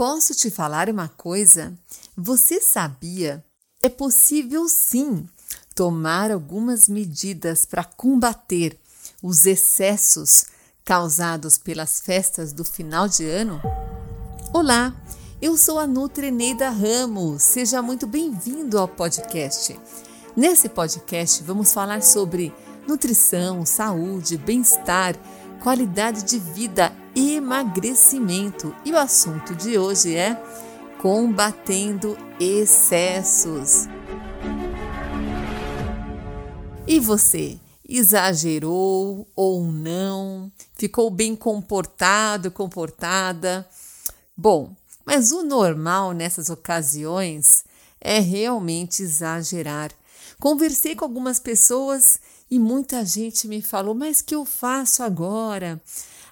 Posso te falar uma coisa? Você sabia? É possível sim tomar algumas medidas para combater os excessos causados pelas festas do final de ano? Olá, eu sou a Nutreneida Ramos. Seja muito bem-vindo ao podcast. Nesse podcast vamos falar sobre nutrição, saúde, bem-estar, qualidade de vida, emagrecimento. E o assunto de hoje é combatendo excessos. E você, exagerou ou não? Ficou bem comportado, comportada? Bom, mas o normal nessas ocasiões é realmente exagerar. Conversei com algumas pessoas e muita gente me falou: Mas que eu faço agora?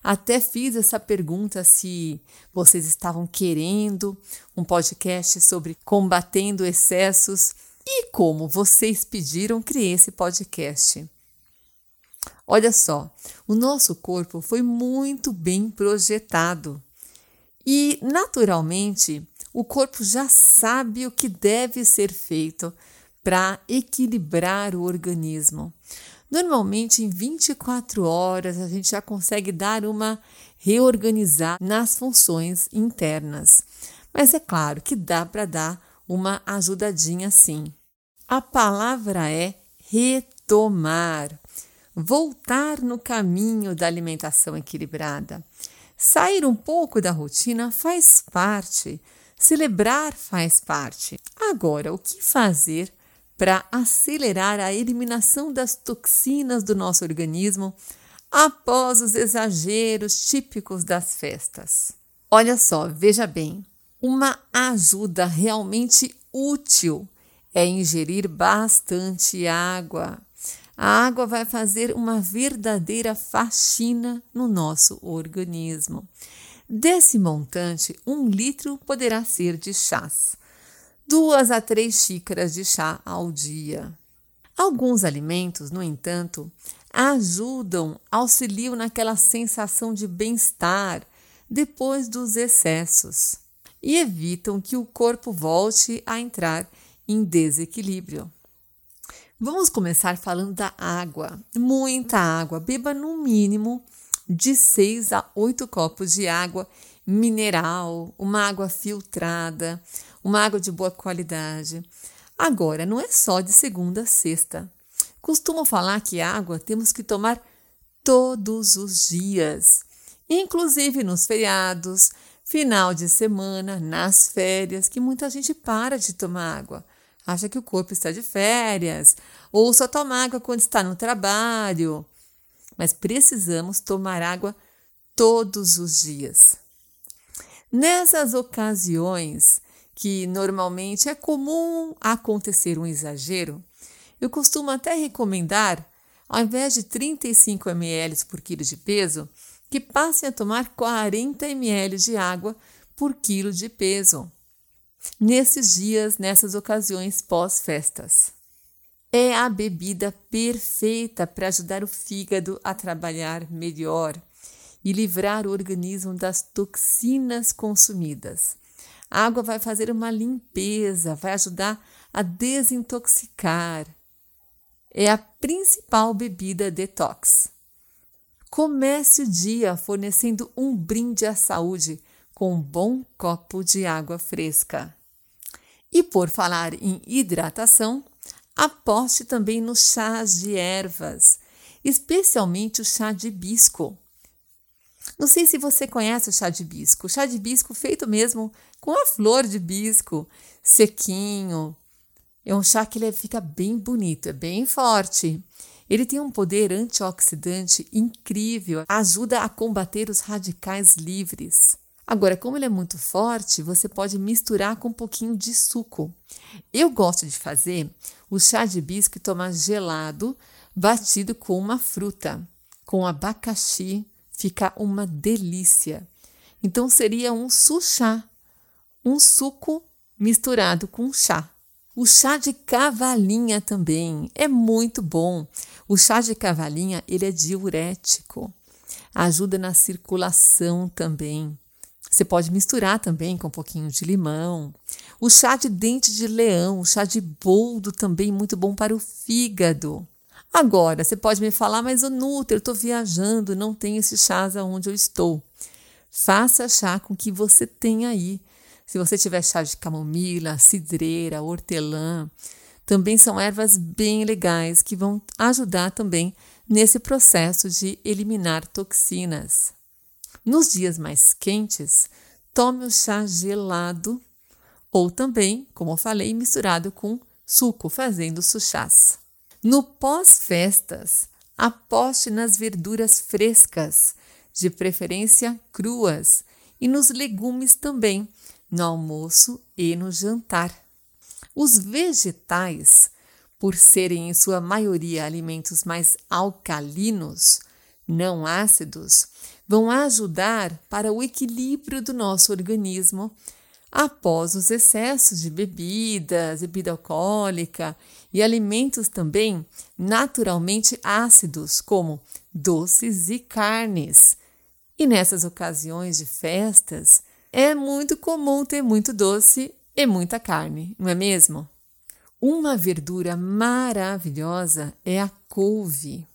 Até fiz essa pergunta se vocês estavam querendo um podcast sobre combatendo excessos e como vocês pediram, criei esse podcast. Olha só, o nosso corpo foi muito bem projetado e, naturalmente, o corpo já sabe o que deve ser feito para equilibrar o organismo. Normalmente, em 24 horas, a gente já consegue dar uma reorganizada nas funções internas. Mas é claro que dá para dar uma ajudadinha sim. A palavra é retomar, voltar no caminho da alimentação equilibrada. Sair um pouco da rotina faz parte, celebrar faz parte. Agora, o que fazer para acelerar a eliminação das toxinas do nosso organismo após os exageros típicos das festas. Olha só, veja bem, uma ajuda realmente útil é ingerir bastante água. A água vai fazer uma verdadeira faxina no nosso organismo. Desse montante, um litro poderá ser de chás duas a três xícaras de chá ao dia. Alguns alimentos, no entanto, ajudam, auxiliam naquela sensação de bem-estar depois dos excessos e evitam que o corpo volte a entrar em desequilíbrio. Vamos começar falando da água. Muita água. Beba no mínimo de 6 a 8 copos de água mineral, uma água filtrada, uma água de boa qualidade. Agora, não é só de segunda a sexta. Costumo falar que água temos que tomar todos os dias, inclusive nos feriados, final de semana, nas férias, que muita gente para de tomar água. Acha que o corpo está de férias, ou só toma água quando está no trabalho. Mas precisamos tomar água todos os dias. Nessas ocasiões, que normalmente é comum acontecer um exagero, eu costumo até recomendar, ao invés de 35 ml por quilo de peso, que passem a tomar 40 ml de água por quilo de peso. Nesses dias, nessas ocasiões pós-festas. É a bebida perfeita para ajudar o fígado a trabalhar melhor e livrar o organismo das toxinas consumidas. A água vai fazer uma limpeza, vai ajudar a desintoxicar. É a principal bebida detox. Comece o dia fornecendo um brinde à saúde com um bom copo de água fresca. E por falar em hidratação, aposte também nos chás de ervas, especialmente o chá de hibisco. Não sei se você conhece o chá de hibisco. O chá de hibisco feito mesmo com a flor de hibisco, sequinho. É um chá que ele fica bem bonito, é bem forte. Ele tem um poder antioxidante incrível, ajuda a combater os radicais livres. Agora, como ele é muito forte, você pode misturar com um pouquinho de suco. Eu gosto de fazer o chá de hibisco e tomar gelado, batido com uma fruta, com abacaxi, fica uma delícia. Então seria um suchá, um suco misturado com chá. O chá de cavalinha também é muito bom. O chá de cavalinha ele é diurético, ajuda na circulação também. Você pode misturar também com um pouquinho de limão. O chá de dente de leão, o chá de boldo também muito bom para o fígado. Agora, você pode me falar, mas o Nutri, eu estou viajando, não tenho esses chás aonde eu estou. Faça chá com o que você tem aí. Se você tiver chá de camomila, cidreira, hortelã, também são ervas bem legais que vão ajudar também nesse processo de eliminar toxinas. Nos dias mais quentes, tome o chá gelado ou também, como eu falei, misturado com suco, fazendo suchás. No pós-festas, aposte nas verduras frescas, de preferência cruas, e nos legumes também, no almoço e no jantar. Os vegetais, por serem em sua maioria alimentos mais alcalinos, não ácidos, vão ajudar para o equilíbrio do nosso organismo após os excessos de bebidas, bebida alcoólica e alimentos também naturalmente ácidos, como doces e carnes. E nessas ocasiões de festas, é muito comum ter muito doce e muita carne, não é mesmo? Uma verdura maravilhosa é a couve.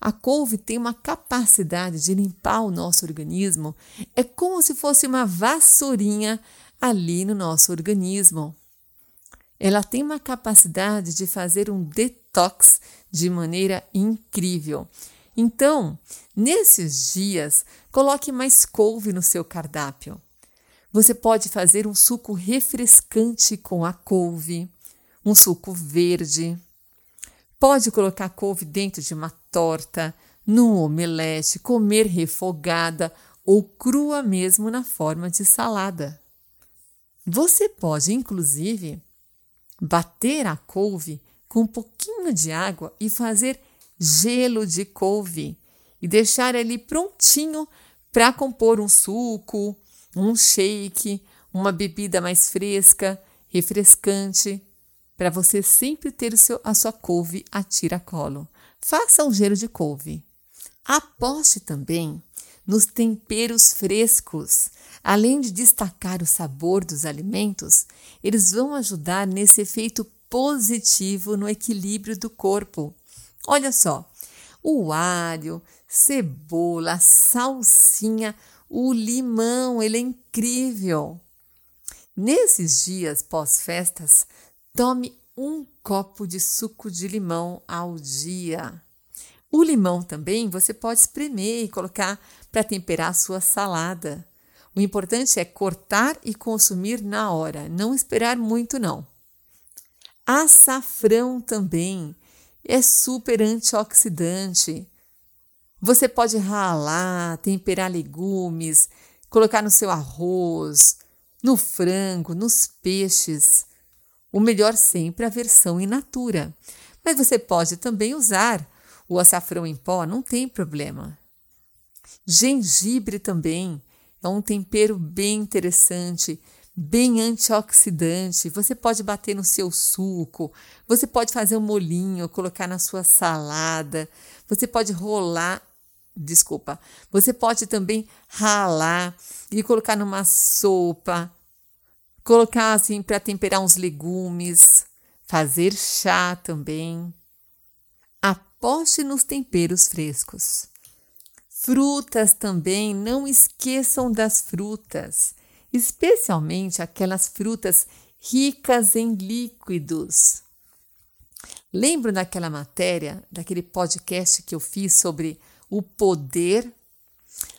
A couve tem uma capacidade de limpar o nosso organismo, é como se fosse uma vassourinha ali no nosso organismo. Ela tem uma capacidade de fazer um detox de maneira incrível. Então, nesses dias, coloque mais couve no seu cardápio. Você pode fazer um suco refrescante com a couve, um suco verde. Pode colocar couve dentro de uma torta, num omelete, comer refogada ou crua mesmo na forma de salada. Você pode, inclusive, bater a couve com um pouquinho de água e fazer gelo de couve e deixar ele prontinho para compor um suco, um shake, uma bebida mais fresca, refrescante para você sempre ter seu, a sua couve a tiracolo. Faça um gelo de couve. Aposte também nos temperos frescos. Além de destacar o sabor dos alimentos, eles vão ajudar nesse efeito positivo no equilíbrio do corpo. Olha só, o alho, cebola, salsinha, o limão, ele é incrível. Nesses dias pós-festas, Tome um copo de suco de limão ao dia. O limão também você pode espremer e colocar para temperar a sua salada. O importante é cortar e consumir na hora, não esperar muito não. Açafrão também é super antioxidante. Você pode ralar, temperar legumes, colocar no seu arroz, no frango, nos peixes. O melhor sempre é a versão in natura. Mas você pode também usar o açafrão em pó, não tem problema. Gengibre também é um tempero bem interessante, bem antioxidante. Você pode bater no seu suco, você pode fazer um molinho, colocar na sua salada, você pode rolar, desculpa, você pode também ralar e colocar numa sopa, Colocar assim para temperar uns legumes, fazer chá também. Aposte nos temperos frescos. Frutas também, não esqueçam das frutas, especialmente aquelas frutas ricas em líquidos. Lembro daquela matéria, daquele podcast que eu fiz sobre o poder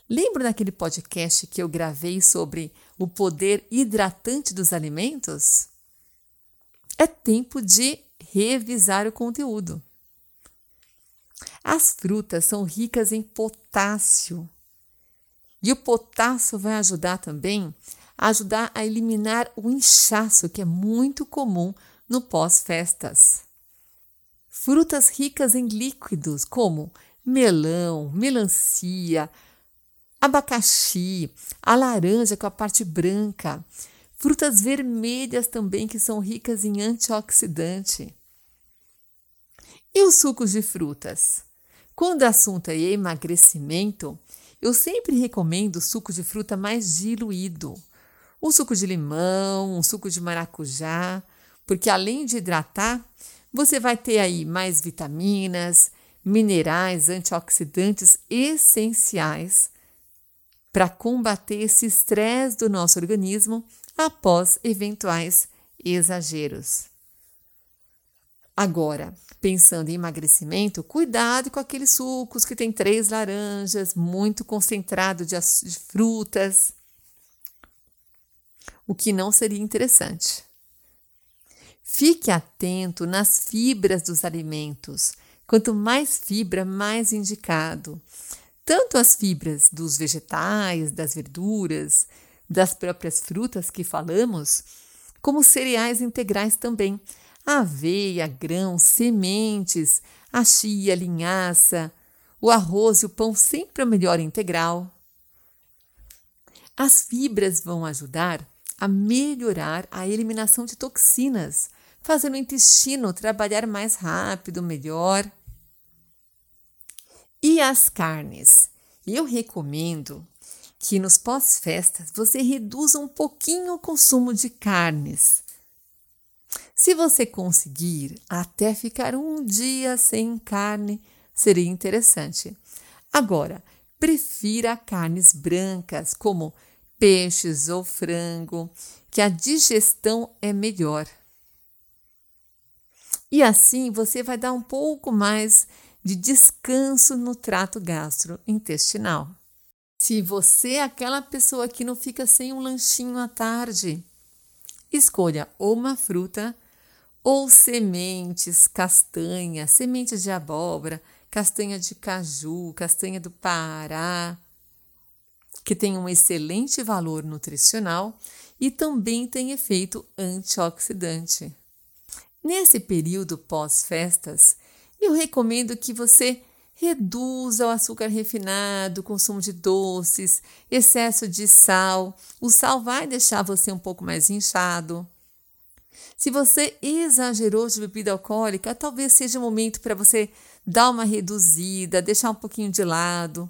Lembro daquele podcast que eu gravei sobre o poder hidratante dos alimentos? É tempo de revisar o conteúdo. As frutas são ricas em potássio. E o potássio vai ajudar também a ajudar a eliminar o inchaço que é muito comum no pós-festas. Frutas ricas em líquidos como melão, melancia, abacaxi, a laranja com a parte branca, frutas vermelhas também que são ricas em antioxidante. E os sucos de frutas? Quando o assunto é emagrecimento, eu sempre recomendo suco de fruta mais diluído. Um suco de limão, um suco de maracujá, porque além de hidratar, você vai ter aí mais vitaminas, minerais, antioxidantes essenciais para combater esse estresse do nosso organismo após eventuais exageros. Agora, pensando em emagrecimento, cuidado com aqueles sucos que tem três laranjas, muito concentrado de, de frutas, o que não seria interessante. Fique atento nas fibras dos alimentos. Quanto mais fibra, mais indicado. Tanto as fibras dos vegetais, das verduras, das próprias frutas que falamos, como cereais integrais também aveia, grãos, sementes, a chia, a linhaça, o arroz e o pão sempre o melhor integral. As fibras vão ajudar a melhorar a eliminação de toxinas, fazendo o intestino trabalhar mais rápido, melhor. E as carnes? Eu recomendo que nos pós-festas você reduza um pouquinho o consumo de carnes. Se você conseguir até ficar um dia sem carne, seria interessante. Agora, prefira carnes brancas, como peixes ou frango, que a digestão é melhor. E assim você vai dar um pouco mais de descanso no trato gastrointestinal. Se você é aquela pessoa que não fica sem um lanchinho à tarde, escolha uma fruta ou sementes, castanha, sementes de abóbora, castanha de caju, castanha do Pará, que tem um excelente valor nutricional e também tem efeito antioxidante. Nesse período pós-festas, eu recomendo que você reduza o açúcar refinado, consumo de doces, excesso de sal. O sal vai deixar você um pouco mais inchado. Se você exagerou de bebida alcoólica, talvez seja o momento para você dar uma reduzida, deixar um pouquinho de lado.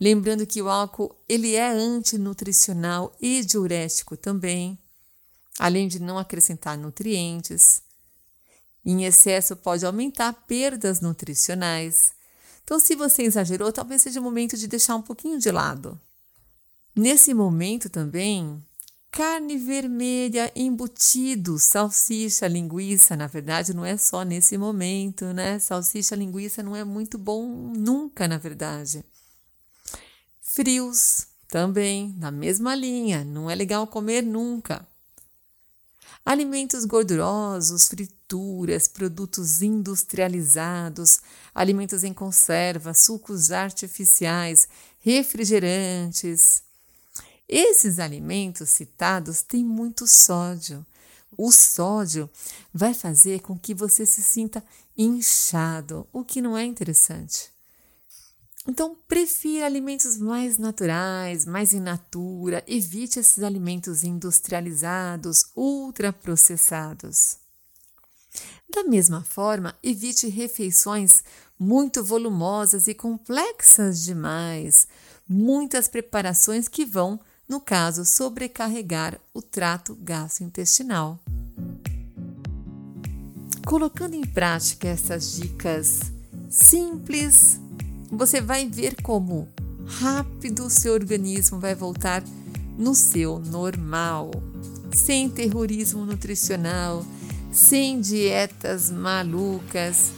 Lembrando que o álcool ele é antinutricional e diurético também, além de não acrescentar nutrientes. Em excesso pode aumentar perdas nutricionais. Então, se você exagerou, talvez seja o momento de deixar um pouquinho de lado. Nesse momento também, Carne vermelha, embutidos, salsicha, linguiça, na verdade não é só nesse momento, né? Salsicha, linguiça não é muito bom nunca, na verdade. Frios também, na mesma linha, não é legal comer nunca. Alimentos gordurosos, frituras, produtos industrializados, alimentos em conserva, sucos artificiais, refrigerantes, esses alimentos citados têm muito sódio. O sódio vai fazer com que você se sinta inchado, o que não é interessante. Então, prefira alimentos mais naturais, mais in natura, evite esses alimentos industrializados, ultraprocessados. Da mesma forma, evite refeições muito volumosas e complexas demais, muitas preparações que vão no caso, sobrecarregar o trato gastrointestinal. Colocando em prática essas dicas simples, você vai ver como rápido o seu organismo vai voltar no seu normal, sem terrorismo nutricional, sem dietas malucas,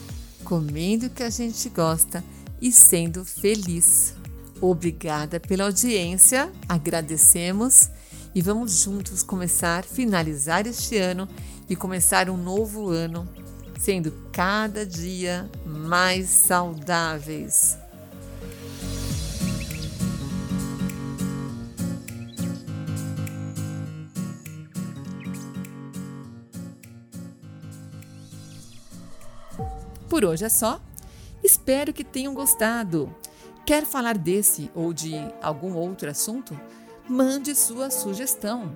comendo o que a gente gosta e sendo feliz. Obrigada pela audiência, agradecemos e vamos juntos começar, finalizar este ano e começar um novo ano sendo cada dia mais saudáveis. Por hoje é só. Espero que tenham gostado. Quer falar desse ou de algum outro assunto? Mande sua sugestão.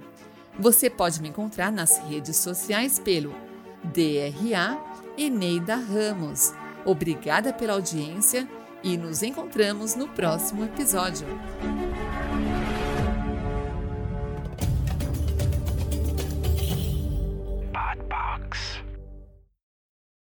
Você pode me encontrar nas redes sociais pelo DRA Eneida Ramos. Obrigada pela audiência e nos encontramos no próximo episódio.